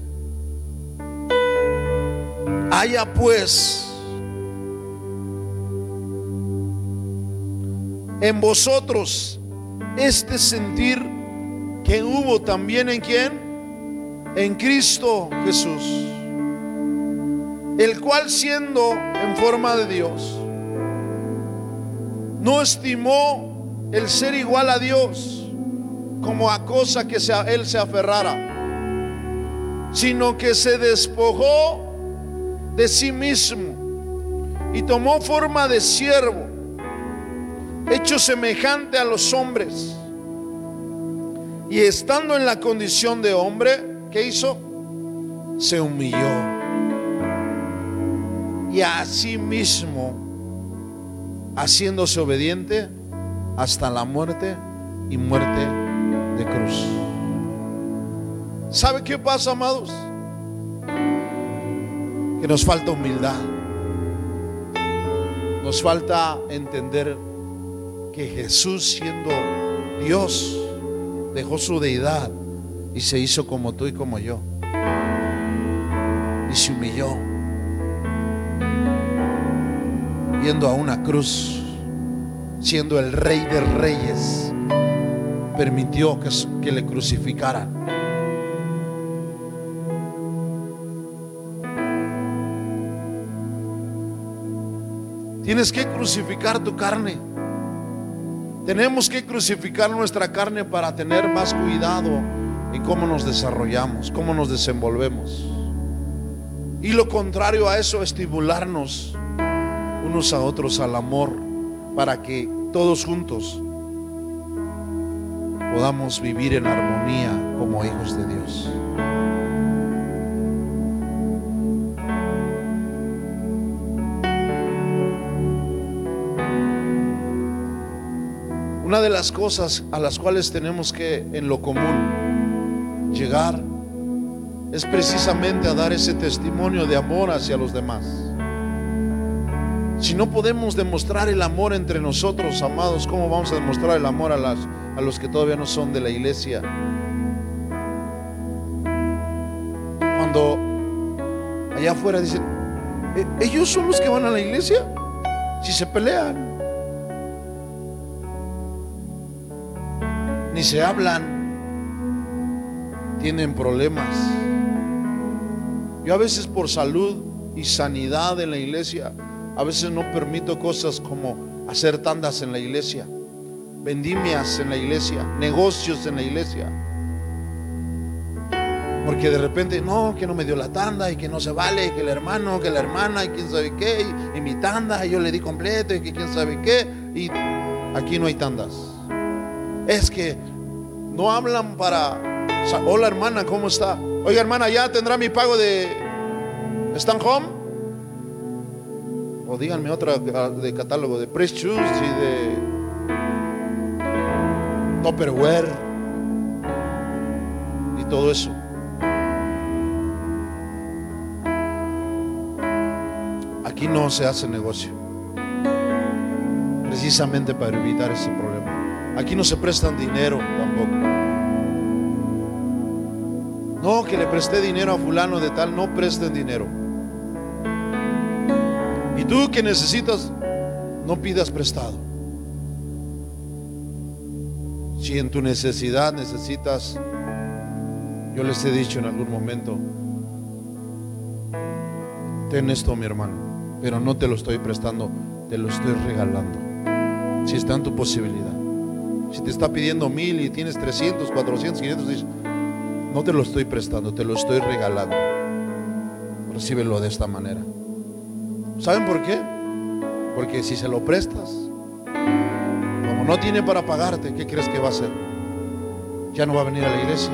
haya pues en vosotros este sentir que hubo también en quién? En Cristo Jesús, el cual siendo en forma de Dios, no estimó el ser igual a Dios a cosa que sea, él se aferrara, sino que se despojó de sí mismo y tomó forma de siervo, hecho semejante a los hombres. Y estando en la condición de hombre, ¿qué hizo? Se humilló y así mismo haciéndose obediente hasta la muerte y muerte de cruz. ¿Sabe qué pasa, amados? Que nos falta humildad. Nos falta entender que Jesús siendo Dios dejó su deidad y se hizo como tú y como yo. Y se humilló. Yendo a una cruz, siendo el rey de reyes, permitió que, que le crucificaran. Tienes que crucificar tu carne. Tenemos que crucificar nuestra carne para tener más cuidado en cómo nos desarrollamos, cómo nos desenvolvemos. Y lo contrario a eso, estimularnos unos a otros al amor para que todos juntos podamos vivir en armonía como hijos de Dios. Una de las cosas a las cuales tenemos que en lo común llegar es precisamente a dar ese testimonio de amor hacia los demás. Si no podemos demostrar el amor entre nosotros, amados, ¿cómo vamos a demostrar el amor a, las, a los que todavía no son de la iglesia? Cuando allá afuera dicen, ¿E-, ¿ellos son los que van a la iglesia? Si se pelean. ni se hablan, tienen problemas. Yo a veces por salud y sanidad en la iglesia, a veces no permito cosas como hacer tandas en la iglesia, vendimias en la iglesia, negocios en la iglesia. Porque de repente, no, que no me dio la tanda y que no se vale, que el hermano, que la hermana y quién sabe qué, y, mi tanda, y yo le di completo y que quién sabe qué, y aquí no hay tandas. Es que no hablan para... Hola hermana, ¿cómo está? Oiga hermana, ¿ya tendrá mi pago de... ¿Están home? O díganme otra de catálogo de Precious y de... Tupperware y todo eso. Aquí no se hace negocio. Precisamente para evitar ese problema. Aquí no se prestan dinero tampoco. No, que le presté dinero a fulano de tal, no presten dinero. Y tú que necesitas, no pidas prestado. Si en tu necesidad necesitas, yo les he dicho en algún momento, ten esto mi hermano, pero no te lo estoy prestando, te lo estoy regalando. Si está en tu posibilidad. Si te está pidiendo mil y tienes 300, 400, 500, no te lo estoy prestando, te lo estoy regalando. Recíbelo de esta manera. ¿Saben por qué? Porque si se lo prestas, no tiene para pagarte, ¿qué crees que va a hacer? Ya no va a venir a la iglesia.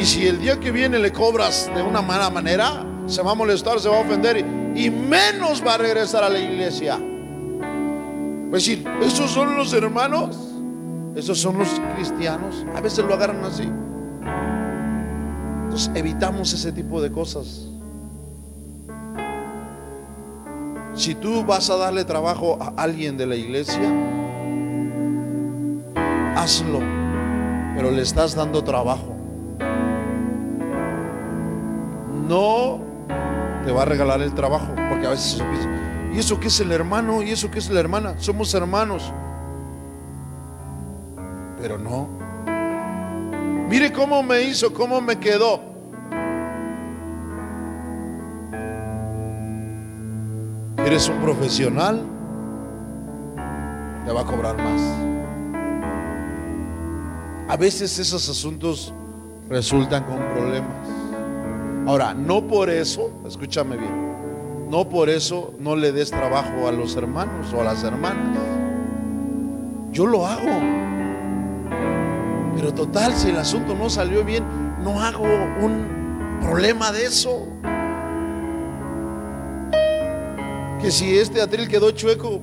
Y si el día que viene le cobras de una mala manera, se va a molestar, se va a ofender y menos va a regresar a la iglesia. Es decir, esos son los hermanos, esos son los cristianos. A veces lo agarran así. Entonces evitamos ese tipo de cosas. Si tú vas a darle trabajo a alguien de la iglesia, hazlo, pero le estás dando trabajo. No te va a regalar el trabajo, porque a veces ¿Y eso qué es el hermano? ¿Y eso qué es la hermana? Somos hermanos. Pero no. Mire cómo me hizo, cómo me quedó. Eres un profesional, te va a cobrar más. A veces esos asuntos resultan con problemas. Ahora, no por eso, escúchame bien, no por eso no le des trabajo a los hermanos o a las hermanas. Yo lo hago. Pero total, si el asunto no salió bien, no hago un problema de eso. Que si este atril quedó chueco,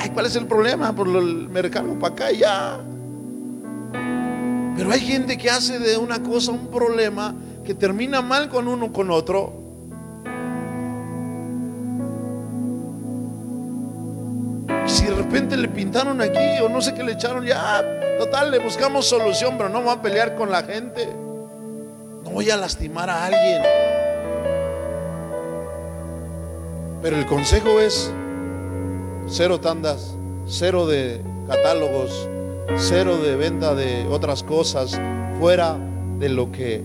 ay, ¿cuál es el problema? Por el mercado para acá y ya. Pero hay gente que hace de una cosa un problema que termina mal con uno con otro. Si de repente le pintaron aquí o no sé qué le echaron, ya, total, le buscamos solución, pero no va a pelear con la gente. No voy a lastimar a alguien. Pero el consejo es cero tandas, cero de catálogos, cero de venta de otras cosas, fuera de lo que...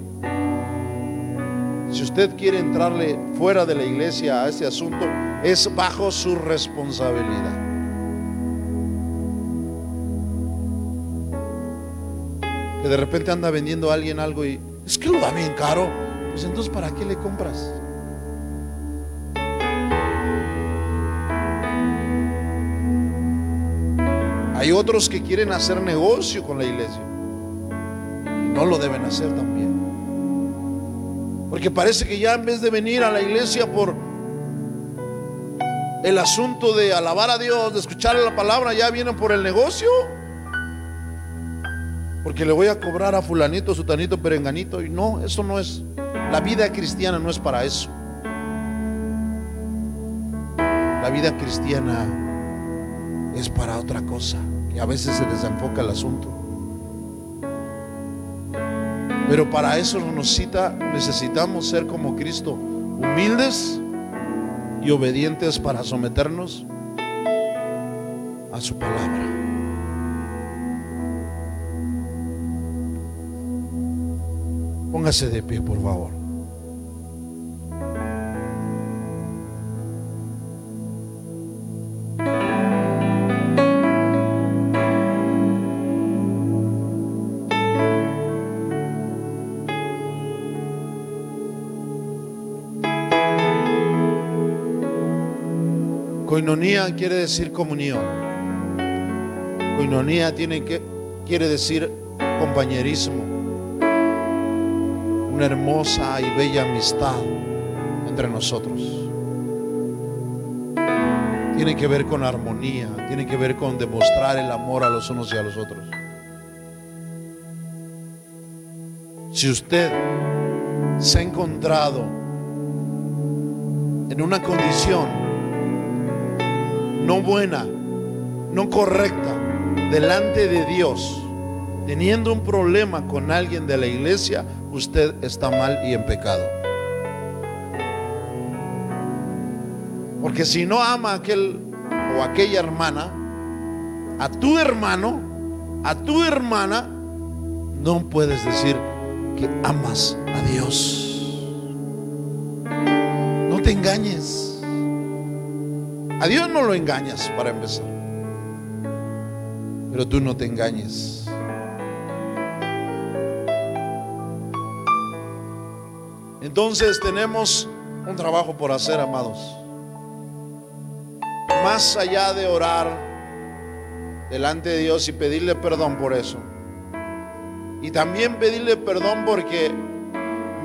Si usted quiere entrarle fuera de la iglesia a este asunto, es bajo su responsabilidad. Que de repente anda vendiendo a alguien algo y es que lo da bien caro. Pues entonces, ¿para qué le compras? Hay otros que quieren hacer negocio con la iglesia. Y no lo deben hacer también. Porque parece que ya en vez de venir a la iglesia por el asunto de alabar a Dios, de escuchar la palabra, ya vienen por el negocio. Porque le voy a cobrar a fulanito, sutanito, perenganito. Y no, eso no es. La vida cristiana no es para eso. La vida cristiana es para otra cosa. Y a veces se desenfoca el asunto. Pero para eso necesita, necesitamos ser como Cristo, humildes y obedientes para someternos a su palabra. Póngase de pie, por favor. Coinonía quiere decir comunión. Coinonía tiene que, quiere decir compañerismo. Una hermosa y bella amistad entre nosotros. Tiene que ver con armonía, tiene que ver con demostrar el amor a los unos y a los otros. Si usted se ha encontrado en una condición no buena, no correcta, delante de Dios, teniendo un problema con alguien de la iglesia, usted está mal y en pecado. Porque si no ama a aquel o aquella hermana, a tu hermano, a tu hermana, no puedes decir que amas a Dios. No te engañes. A Dios no lo engañas para empezar. Pero tú no te engañes. Entonces tenemos un trabajo por hacer, amados. Más allá de orar delante de Dios y pedirle perdón por eso. Y también pedirle perdón porque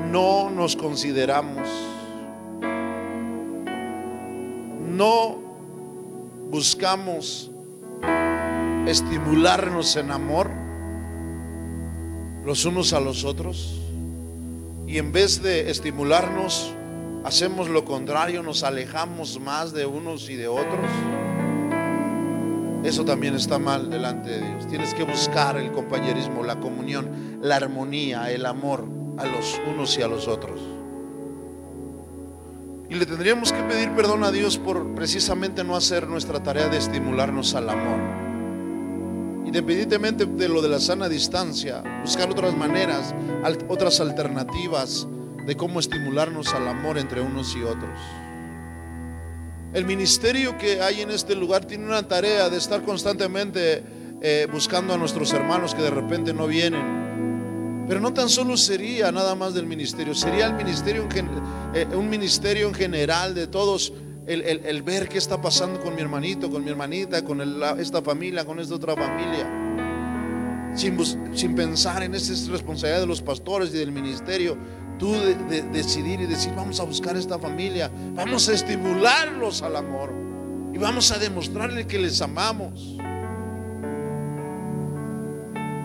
no nos consideramos. No buscamos estimularnos en amor los unos a los otros y en vez de estimularnos hacemos lo contrario, nos alejamos más de unos y de otros. Eso también está mal delante de Dios. Tienes que buscar el compañerismo, la comunión, la armonía, el amor a los unos y a los otros. Y le tendríamos que pedir perdón a Dios por precisamente no hacer nuestra tarea de estimularnos al amor. Independientemente de lo de la sana distancia, buscar otras maneras, otras alternativas de cómo estimularnos al amor entre unos y otros. El ministerio que hay en este lugar tiene una tarea de estar constantemente eh, buscando a nuestros hermanos que de repente no vienen pero no tan solo sería nada más del ministerio, sería el ministerio eh, un ministerio en general de todos, el, ver qué está pasando con mi hermanito, con mi hermanita, con esta familia, con esta otra familia. sin, pensar en esa responsabilidad de los pastores y del ministerio, tú de, decidir y decir, vamos a buscar esta familia, vamos a estimularlos al amor y vamos a demostrarle que les amamos.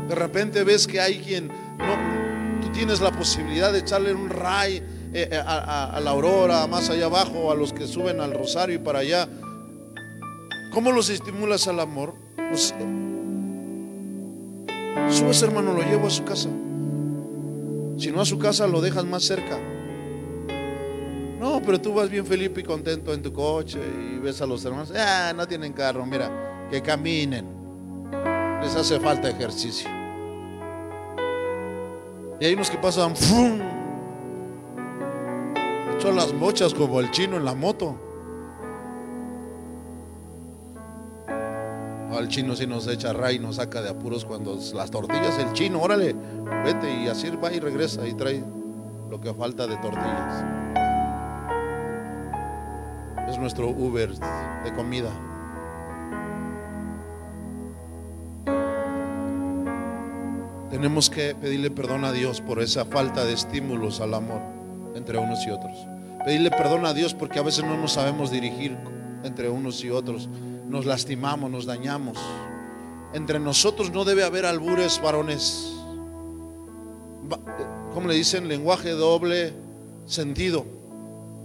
De repente ves que hay quien, no, tú tienes la posibilidad de echarle un ray eh, eh, a, la aurora, más allá abajo, a los que suben al rosario y para allá. ¿Cómo los estimulas al amor? Pues, Subes, hermano, lo llevo a su casa. Si no a su casa, lo dejas más cerca. No, pero tú vas bien Felipe y contento en tu coche y ves a los hermanos. Ah, no tienen carro, mira, que caminen. Les hace falta ejercicio. Y hay unos que pasan, ¡fum! Echó las mochas como el chino en la moto. Al chino si nos echa ray nos saca de apuros cuando las tortillas, el chino, órale, vete y así va y regresa y trae lo que falta de tortillas. Es nuestro Uber de comida. Tenemos que pedirle perdón a Dios por esa falta de estímulos al amor entre unos y otros. Pedirle perdón a Dios porque a veces no nos sabemos dirigir entre unos y otros nos lastimamos, nos dañamos. Entre nosotros no debe haber albures varones. ¿Cómo le dicen? Lenguaje doble sentido.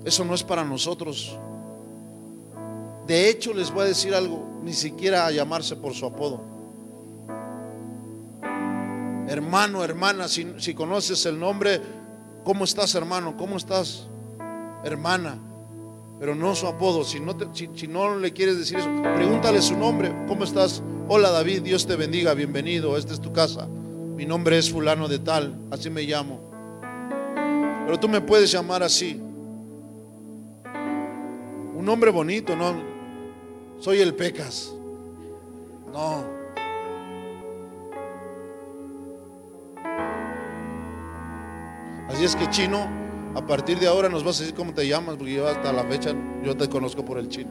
Eso no es para nosotros. De hecho, les voy a decir algo, ni siquiera a llamarse por su apodo. Hermano, hermana, si, conoces el nombre, ¿cómo estás hermano? ¿Cómo estás hermana? pero no su apodo. Si no, si, no le quieres decir eso, pregúntale su nombre. ¿Cómo estás? Hola David, Dios te bendiga, bienvenido, esta es tu casa. Mi nombre es fulano de tal, así me llamo. Pero tú me puedes llamar así. Un nombre bonito, no. Soy el Pecas. No. Así es que chino, a partir de ahora nos vas a decir cómo te llamas, porque yo hasta la fecha yo te conozco por el chino.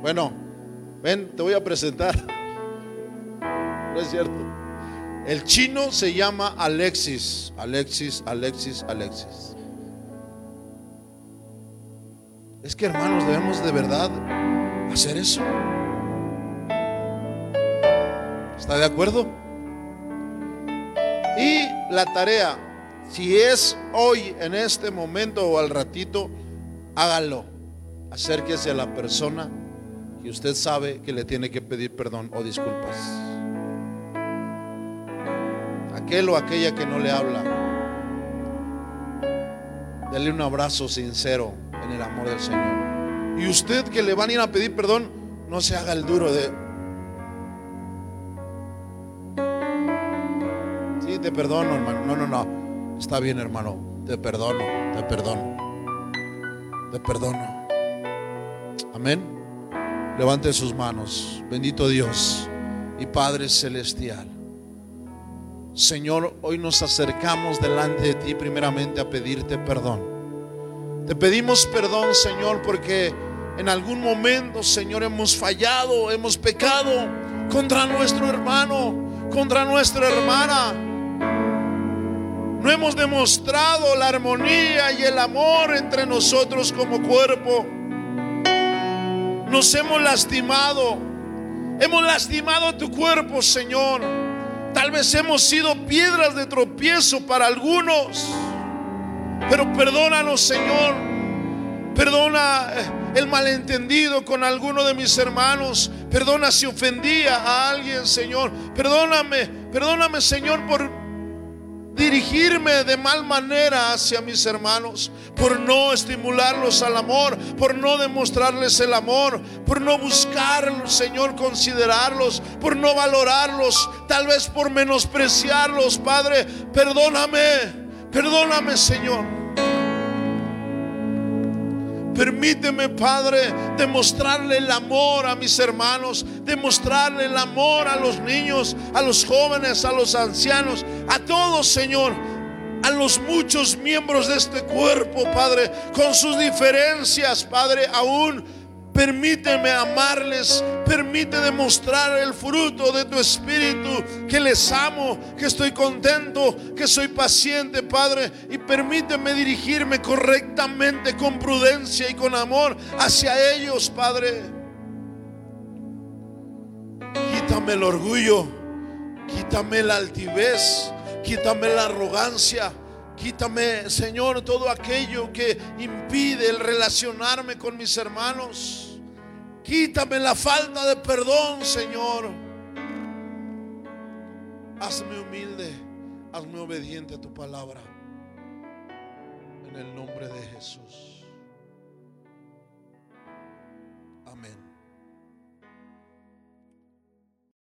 Bueno, ven, te voy a presentar. No es cierto. El chino se llama Alexis, Alexis, Alexis, Alexis. Es que hermanos, debemos de verdad hacer eso. ¿Está de acuerdo? Y la tarea si es hoy, en este momento o al ratito, hágalo. Acérquese a la persona que usted sabe que le tiene que pedir perdón o disculpas. Aquel o aquella que no le habla. Dele un abrazo sincero en el amor del Señor. Y usted que le van a ir a pedir perdón, no se haga el duro de... Sí, te perdono, hermano. No, no, no. Está bien, hermano. Te perdono, te perdono. Te perdono. Amén. Levante sus manos. Bendito Dios y Padre Celestial. Señor, hoy nos acercamos delante de ti primeramente a pedirte perdón. Te pedimos perdón, Señor, porque en algún momento, Señor, hemos fallado, hemos pecado contra nuestro hermano, contra nuestra hermana. No hemos demostrado la armonía y el amor entre nosotros como cuerpo. Nos hemos lastimado. Hemos lastimado tu cuerpo, Señor. Tal vez hemos sido piedras de tropiezo para algunos. Pero perdónanos, Señor. Perdona eh, el malentendido con alguno de mis hermanos. Perdona si ofendía a alguien, Señor. Perdóname, perdóname, Señor, por dirigirme de mal manera hacia mis hermanos, por no estimularlos al amor, por no demostrarles el amor, por no buscar, Señor, considerarlos, por no valorarlos, tal vez por menospreciarlos, Padre, perdóname, perdóname, Señor. Permíteme, Padre, demostrarle el amor a mis hermanos, demostrarle el amor a los niños, a los jóvenes, a los ancianos, a todos, Señor, a los muchos miembros de este cuerpo, Padre, con sus diferencias, Padre, aún Permíteme amarles, permite demostrar el fruto de tu espíritu, que les amo, que estoy contento, que soy paciente, Padre, y permíteme dirigirme correctamente, con prudencia y con amor hacia ellos, Padre. Quítame el orgullo, quítame la altivez, quítame la arrogancia. Quítame, Señor, todo aquello que impide el relacionarme con mis hermanos. Quítame la falta de perdón, Señor. Hazme humilde, hazme obediente a tu palabra. En el nombre de Jesús.